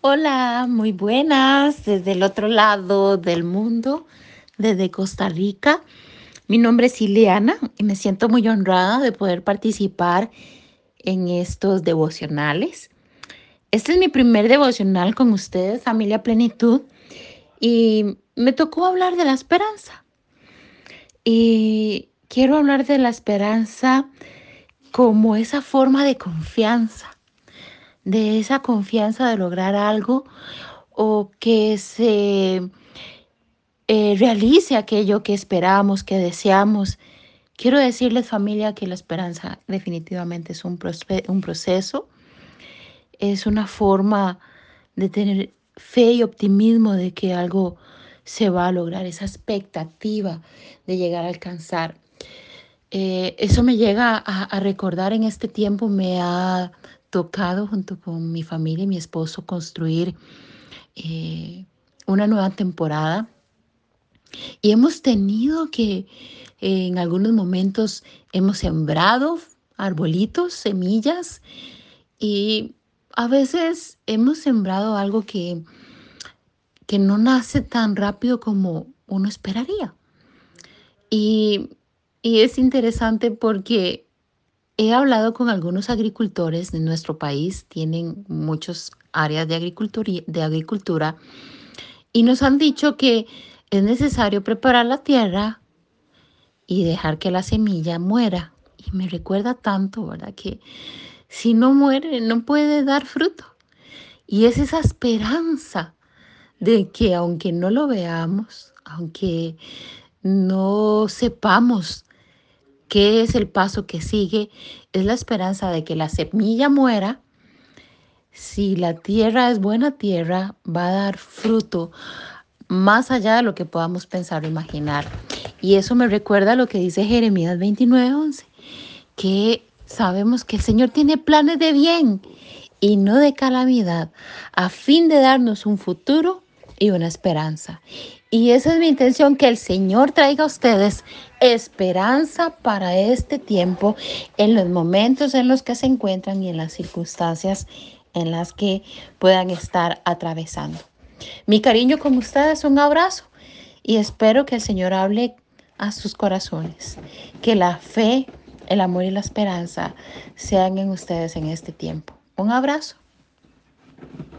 Hola, muy buenas desde el otro lado del mundo, desde Costa Rica. Mi nombre es Ileana y me siento muy honrada de poder participar en estos devocionales. Este es mi primer devocional con ustedes, familia Plenitud, y me tocó hablar de la esperanza. Y quiero hablar de la esperanza como esa forma de confianza de esa confianza de lograr algo o que se eh, realice aquello que esperamos, que deseamos. Quiero decirles familia que la esperanza definitivamente es un, un proceso, es una forma de tener fe y optimismo de que algo se va a lograr, esa expectativa de llegar a alcanzar. Eh, eso me llega a, recordar en este tiempo, me ha tocado junto con mi familia y mi esposo construir eh, una nueva temporada. Y hemos tenido que, en algunos momentos, hemos sembrado arbolitos, semillas, y a veces hemos sembrado algo que, que no nace tan rápido como uno esperaría. Y, y es interesante porque He hablado con algunos agricultores de nuestro país, tienen muchas áreas de agricultura, de agricultura y nos han dicho que es necesario preparar la tierra y dejar que la semilla muera. Y me recuerda tanto, ¿verdad? Que si no muere, no puede dar fruto. Y es esa esperanza de que aunque no lo veamos, aunque no sepamos ¿Qué es el paso que sigue? Es la esperanza de que la semilla muera. Si la tierra es buena tierra, va a dar fruto más allá de lo que podamos pensar o imaginar. Y eso me recuerda a lo que dice Jeremías 29:11, que sabemos que el Señor tiene planes de bien y no de calamidad, a fin de darnos un futuro y una esperanza. Y esa es mi intención, que el Señor traiga a ustedes esperanza para este tiempo, en los momentos en los que se encuentran y en las circunstancias en las que puedan estar atravesando. Mi cariño con ustedes, un abrazo y espero que el Señor hable a sus corazones, que la fe, el amor y la esperanza sean en ustedes en este tiempo. Un abrazo.